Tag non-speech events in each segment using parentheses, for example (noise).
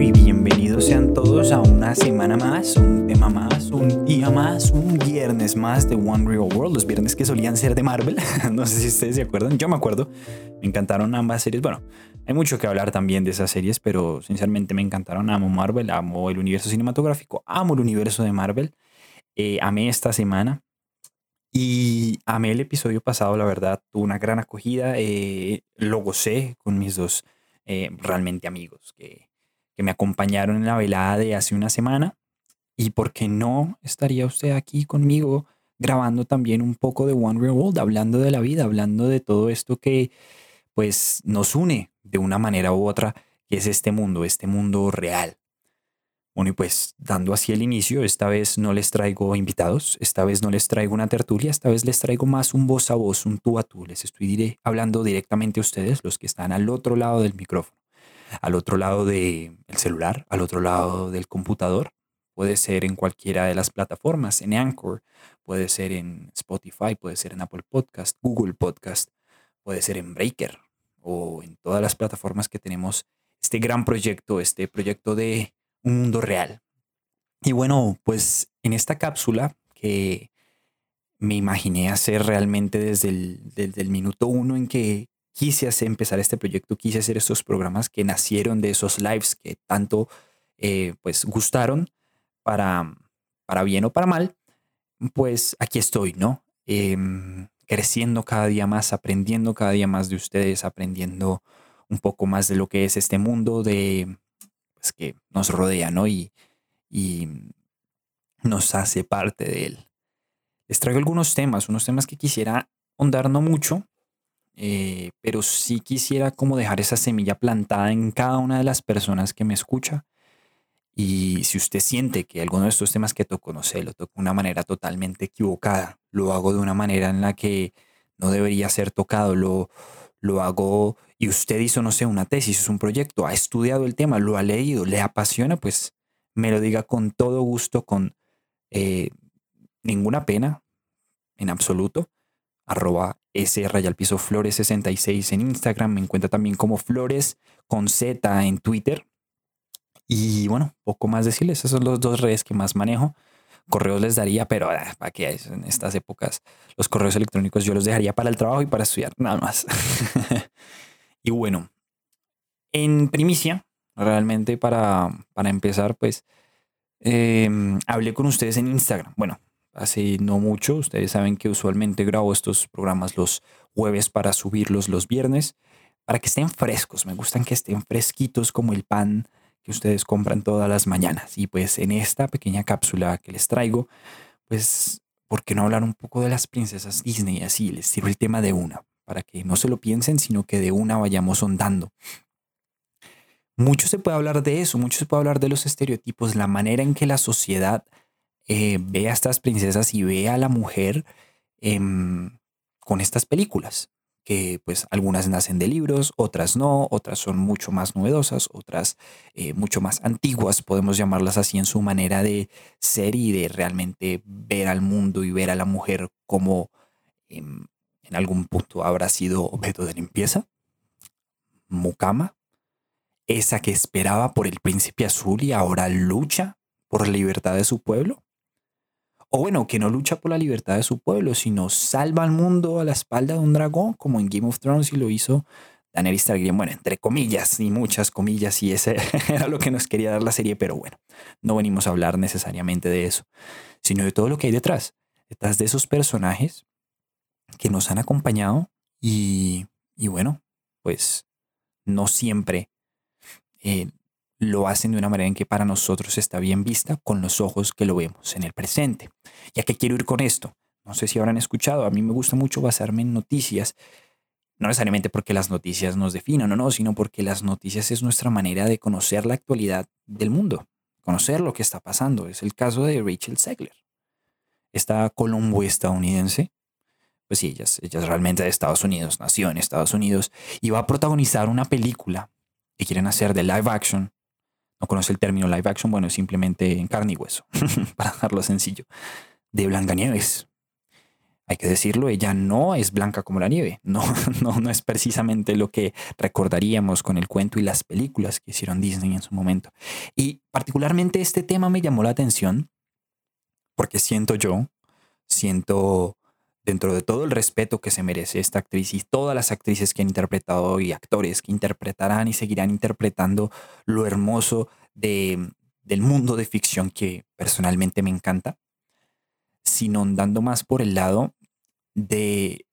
Y bienvenidos sean todos a una semana más, un tema más, un día más, un viernes más de One Real World. Los viernes que solían ser de Marvel. (laughs) no sé si ustedes se acuerdan. Yo me acuerdo. Me encantaron ambas series. Bueno, hay mucho que hablar también de esas series, pero sinceramente me encantaron. Amo Marvel, amo el universo cinematográfico, amo el universo de Marvel. Eh, amé esta semana. Y amé el episodio pasado, la verdad, tuvo una gran acogida. Eh, lo gocé con mis dos eh, realmente amigos que, que me acompañaron en la velada de hace una semana. Y por qué no estaría usted aquí conmigo grabando también un poco de One Real World, hablando de la vida, hablando de todo esto que pues nos une de una manera u otra, que es este mundo, este mundo real. Bueno, y pues dando así el inicio, esta vez no les traigo invitados, esta vez no les traigo una tertulia, esta vez les traigo más un voz a voz, un tú a tú. Les estoy hablando directamente a ustedes, los que están al otro lado del micrófono, al otro lado del celular, al otro lado del computador. Puede ser en cualquiera de las plataformas, en Anchor, puede ser en Spotify, puede ser en Apple Podcast, Google Podcast, puede ser en Breaker o en todas las plataformas que tenemos este gran proyecto, este proyecto de un mundo real. Y bueno, pues en esta cápsula que me imaginé hacer realmente desde el, minuto uno en que quise hacer, empezar este proyecto, quise hacer estos programas que nacieron de esos lives que tanto eh, pues gustaron para, para bien o para mal, pues aquí estoy, ¿no? Em, creciendo cada día más, aprendiendo cada día más de ustedes, aprendiendo un poco más de lo que es este mundo, de pues, que nos rodea, ¿no? Y, y nos hace parte de él. Les traigo algunos temas, unos temas que quisiera ahondar no mucho, eh, pero sí quisiera como dejar esa semilla plantada en cada una de las personas que me escucha. Y si usted siente que alguno de estos temas que toco, no sé, lo toco de una manera totalmente equivocada, lo hago de una manera en la que no debería ser tocado, lo, lo hago y usted hizo, no sé, una tesis, es un proyecto, ha estudiado el tema, lo ha leído, le apasiona, pues me lo diga con todo gusto, con eh, ninguna pena, en absoluto. Arroba S Rayal Piso Flores 66 en Instagram, me encuentra también como Flores con Z en Twitter. Y bueno, poco más decirles, esas son las dos redes que más manejo correos les daría, pero ah, para que en estas épocas los correos electrónicos yo los dejaría para el trabajo y para estudiar, nada más. (laughs) y bueno, en primicia, realmente para, para empezar, pues em, hablé con ustedes en Instagram. Bueno, hace no mucho, ustedes saben que usualmente grabo estos programas los jueves para subirlos los viernes, para que estén frescos. Me gustan que estén fresquitos como el pan ustedes compran todas las mañanas. Y pues en esta pequeña cápsula que les traigo, pues, ¿por qué no hablar un poco de las princesas Disney? Así les sirve el tema de una, para que no se lo piensen, sino que de una vayamos ondando. Mucho se puede hablar de eso, mucho se puede hablar de los estereotipos, la manera en que la sociedad eh, ve a estas princesas y ve a la mujer em, con estas películas que pues algunas nacen de libros, otras no, otras son mucho más novedosas, otras eh, mucho más antiguas, podemos llamarlas así en su manera de ser y de realmente ver al mundo y ver a la mujer como em, en algún punto habrá sido objeto de limpieza. Mukama, esa que esperaba por el príncipe azul y ahora lucha por la libertad de su pueblo o bueno, que no lucha por la libertad de su pueblo, sino salva al mundo a la espalda de un dragón, como en Game of Thrones y lo hizo Daenerys Targaryen, bueno, entre comillas y muchas comillas, y ese (laughs) era lo que nos quería dar la serie, pero bueno, no venimos a hablar necesariamente de eso, sino de todo lo que hay detrás, detrás de esos personajes que nos han acompañado y, y bueno, pues no siempre eh, lo hacen de una manera en que para nosotros está bien vista con los ojos que lo vemos en el presente. ¿Y a qué quiero ir con esto? No sé si habrán escuchado, a mí me gusta mucho basarme en noticias, no necesariamente porque las noticias nos definan o no, sino porque las noticias es nuestra manera de conocer la actualidad del mundo, conocer lo que está pasando. Es el caso de Rachel Segler, esta colombo estadounidense. Pues sí, ella ella es realmente de Estados Unidos, nació en Estados Unidos y va a protagonizar una película que quieren hacer de live action no conoce el término live action, bueno, simplemente en carne y hueso, (laughs) para dejarlo sencillo, de Blancanieves. hay que decirlo, ella no es blanca como la nieve. (laughs) No, no, no es precisamente lo que recordaríamos con el cuento y las películas que hicieron Disney en su momento. Y particularmente este tema me llamó la atención porque siento yo, siento dentro de todo el respeto que se merece esta actriz y todas las actrices que han interpretado y actores que interpretarán y seguirán interpretando lo hermoso de, del mundo de ficción que personalmente me encanta, sino andando más por el lado de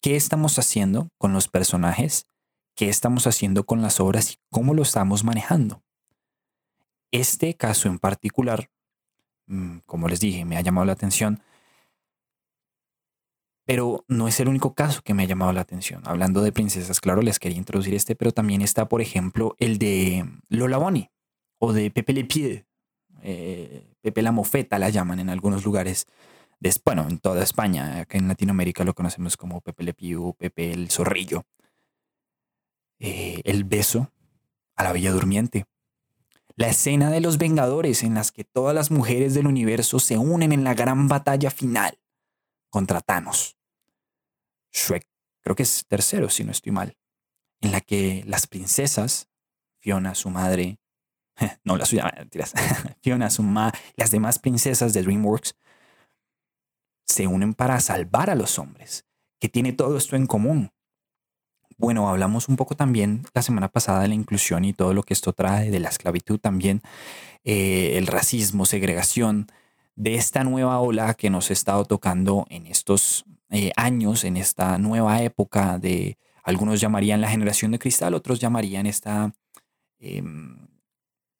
qué estamos haciendo con los personajes, qué estamos haciendo con las obras y cómo lo estamos manejando. Este caso en particular, mm, como les dije, me ha llamado la atención, pero no es el único caso que me ha llamado la atención. Hablando de princesas, claro, les quería introducir este, pero también está, por ejemplo, el de Lola Bonnie o de Pepe Le Pied, eh, Pepe la Mofeta la llaman en algunos lugares bueno, en toda España, acá en Latinoamérica lo conocemos como Pepe Le Pew, Pepe el Zorrillo. Eh, el beso a la Bella Durmiente. La escena de los Vengadores en las que todas las mujeres del universo se unen en la gran batalla final contra Thanos. Shrek, creo que es tercero si no estoy mal. En la que las princesas, Fiona, su madre, (laughs) no la suya, mentiras, (laughs) Fiona, su madre, las demás princesas de DreamWorks se unen para salvar a los hombres, que tiene todo esto en común. Bueno, hablamos un poco también la semana pasada de la inclusión y todo lo que esto trae, de la esclavitud también, eh, el racismo, segregación, de esta nueva ola que nos ha estado tocando en estos eh, años, en esta nueva época de, algunos llamarían la generación de cristal, otros llamarían esta em,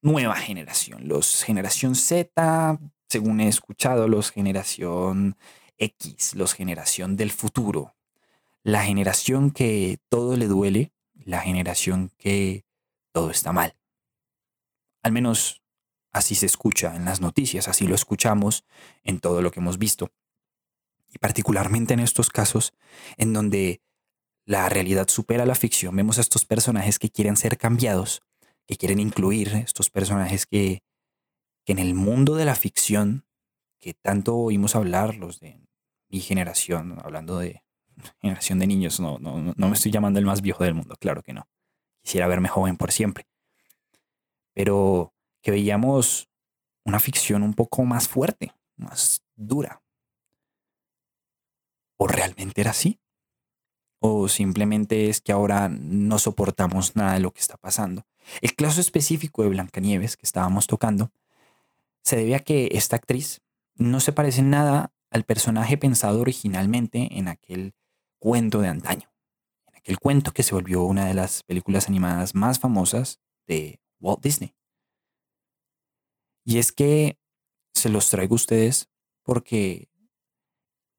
nueva generación, los generación Z, según he escuchado, los generación X, los generación del futuro, la generación que todo le duele, la generación que todo está mal. Al menos así se escucha en las noticias, así lo escuchamos en todo lo que hemos visto. Y particularmente en estos casos en donde la realidad supera la ficción, vemos a estos personajes que quieren ser cambiados, que quieren incluir estos personajes que que en el mundo de la ficción, que tanto oímos hablar, los de mi generación, hablando de (laughs) generación de niños, no, no, no me estoy llamando el más viejo del mundo, claro que no. Quisiera verme joven por siempre. Pero que veíamos una ficción un poco más fuerte, más dura. ¿O realmente era así? ¿O simplemente es que ahora no soportamos nada de lo que está pasando? El caso específico de Blancanieves que estábamos tocando se debe a que esta actriz no se parece nada al personaje pensado originalmente en aquel cuento de antaño, en aquel cuento que se volvió una de las películas animadas más famosas de Walt Disney. Y es que se los traigo a ustedes porque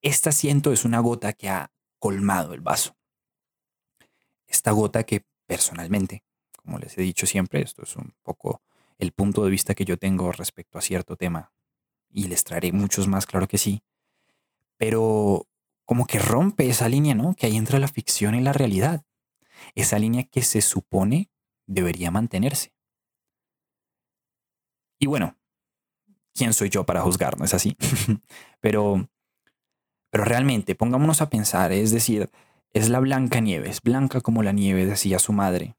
este asiento es una gota que ha colmado el vaso. Esta gota que personalmente, como les he dicho siempre, esto es un poco el punto de vista que yo tengo respecto a cierto tema. Y les traeré muchos más, claro que sí. Pero como que rompe esa línea, ¿no? Que hay entre la ficción y la realidad. Esa línea que se supone debería mantenerse. Y bueno, ¿quién soy yo para juzgar? No es así. (laughs) pero, pero realmente, pongámonos a pensar, es decir, es la blanca nieve, es blanca como la nieve, decía su madre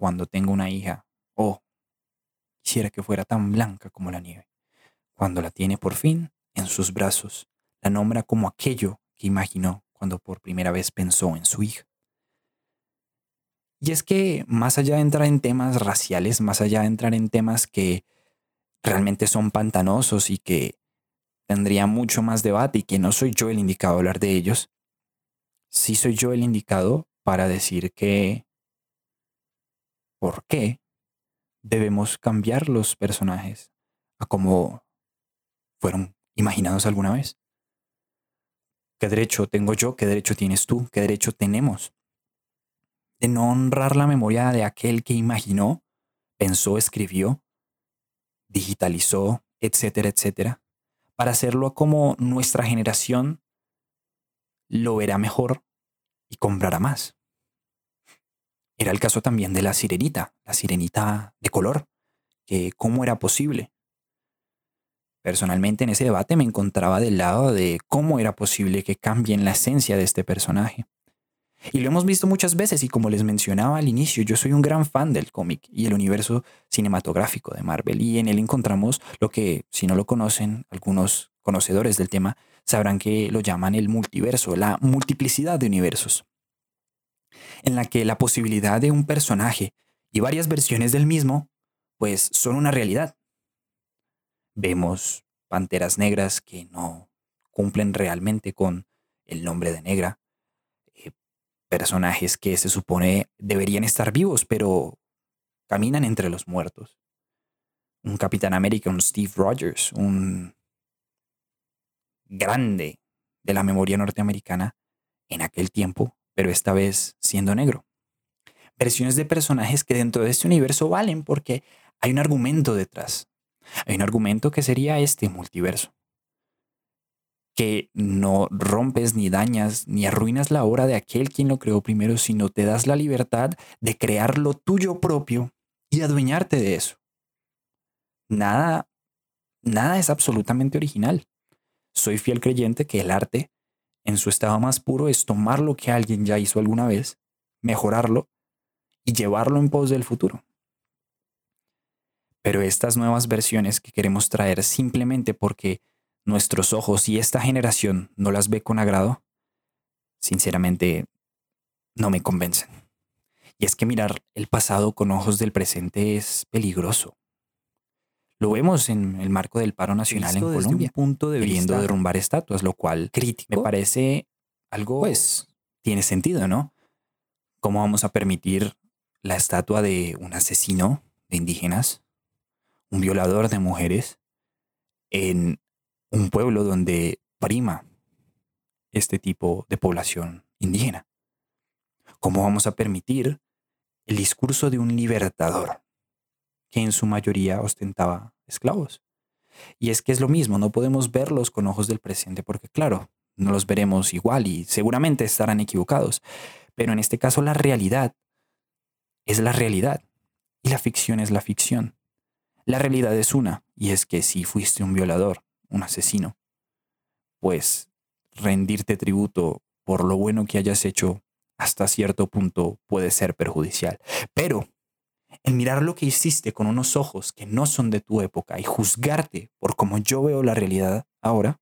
cuando tengo una hija. Oh, quisiera que fuera tan blanca como la nieve. Cuando la tiene por fin en sus brazos, la nombra como aquello que imaginó cuando por primera vez pensó en su hija. Y es que más allá de entrar en temas raciales, más allá de entrar en temas que realmente son pantanosos y que tendría mucho más debate y que no soy yo el indicado a hablar de ellos, sí soy yo el indicado para decir que por qué debemos cambiar los personajes a como fueron imaginados alguna vez. ¿Qué derecho tengo yo? ¿Qué derecho tienes tú? ¿Qué derecho tenemos? De no honrar la memoria de aquel que imaginó, pensó, escribió, digitalizó, etcétera, etcétera, para hacerlo como nuestra generación lo verá mejor y comprará más. Era el caso también de la sirenita, la sirenita de color, que cómo era posible. Personalmente en ese debate me encontraba del lado de cómo era posible que cambien la esencia de este personaje. Y lo hemos visto muchas veces y como les mencionaba al inicio, yo soy un gran fan del cómic y el universo cinematográfico de Marvel y en él encontramos lo que, si no lo conocen, algunos conocedores del tema sabrán que lo llaman el multiverso, la multiplicidad de universos, en la que la posibilidad de un personaje y varias versiones del mismo, pues son una realidad. Vemos panteras negras que no cumplen realmente con el nombre de negra, personajes que se supone deberían estar vivos, pero caminan entre los muertos. Un Capitán América, un Steve Rogers, un grande de la memoria norteamericana en aquel tiempo, pero esta vez siendo negro. Versiones de personajes que dentro de este universo valen porque hay un argumento detrás. Hay un argumento que sería este multiverso que no rompes ni dañas ni arruinas la obra de aquel quien lo creó primero, sino te das la libertad de crear lo tuyo propio y adueñarte de eso. Nada, nada es absolutamente original. Soy fiel creyente que el arte, en su estado más puro, es tomar lo que alguien ya hizo alguna vez, mejorarlo y llevarlo en pos del futuro. Pero estas nuevas versiones que queremos traer simplemente porque nuestros ojos y esta generación no las ve con agrado, sinceramente no me convencen. Y es que mirar el pasado con ojos del presente es peligroso. Lo vemos en el marco del paro nacional en Colombia, un punto de queriendo derrumbar estatuas, lo cual crítico me parece algo, pues, tiene sentido, ¿no? ¿Cómo vamos a permitir la estatua de un asesino de indígenas, un violador de mujeres, en un pueblo donde prima este tipo de población indígena? ¿Cómo vamos a permitir el discurso de un libertador que en su mayoría ostentaba esclavos? Y es que es lo mismo, no podemos verlos con ojos del presente porque claro, no los veremos igual y seguramente estarán equivocados. Pero en este caso la realidad es la realidad y la ficción es la ficción. La realidad es una, y es que si fuiste un violador, un asesino, pues rendirte tributo por lo bueno que hayas hecho hasta cierto punto puede ser perjudicial. Pero el mirar lo que hiciste con unos ojos que no son de tu época y juzgarte por cómo yo veo la realidad ahora,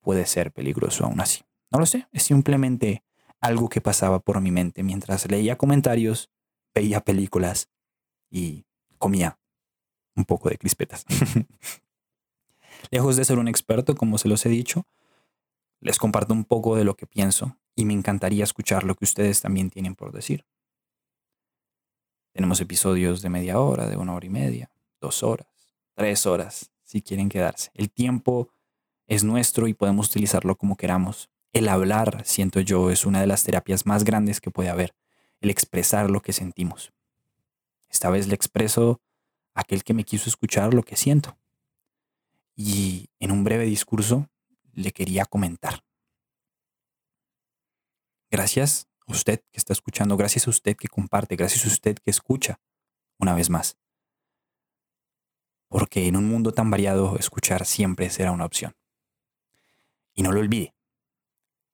puede ser peligroso aún así. No lo sé, es simplemente algo que pasaba por mi mente mientras leía comentarios, veía películas y comía un poco de crispetas. (laughs) Lejos de ser un experto, como se los he dicho, les comparto un poco de lo que pienso y me encantaría escuchar lo que ustedes también tienen por decir. Tenemos episodios de media hora, de una hora y media, dos horas, tres horas, si quieren quedarse. El tiempo es nuestro y podemos utilizarlo como queramos. El hablar, siento yo, es una de las terapias más grandes que puede haber, el expresar lo que sentimos. Esta vez le expreso a aquel que me quiso escuchar lo que siento y en un breve discurso le quería comentar. Gracias a usted que está escuchando, gracias a usted que comparte, gracias a usted que escucha una vez más. Porque en un mundo tan variado, escuchar siempre será una opción. Y no lo olvide,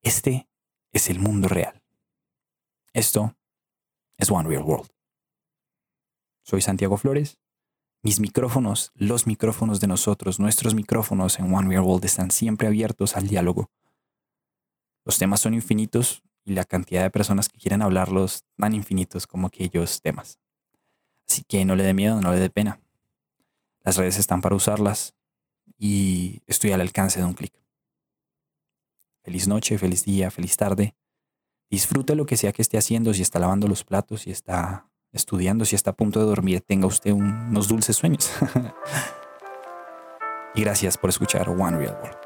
este es el mundo real. Esto es One Real World. Soy Santiago Flores mis micrófonos, los micrófonos de nosotros, nuestros micrófonos en One World están siempre abiertos al diálogo. Los temas son infinitos y la cantidad de personas que quieren hablarlos tan infinitos como aquellos temas. Así que no le dé miedo, no le dé pena. Las redes están para usarlas y estoy al alcance de un clic. Feliz noche, feliz día, feliz tarde. Disfrute lo que sea que esté haciendo, si está lavando los platos, si está estudiando, si está a punto de dormir, tenga usted unos dulces sueños. (laughs) y gracias por escuchar One Real World.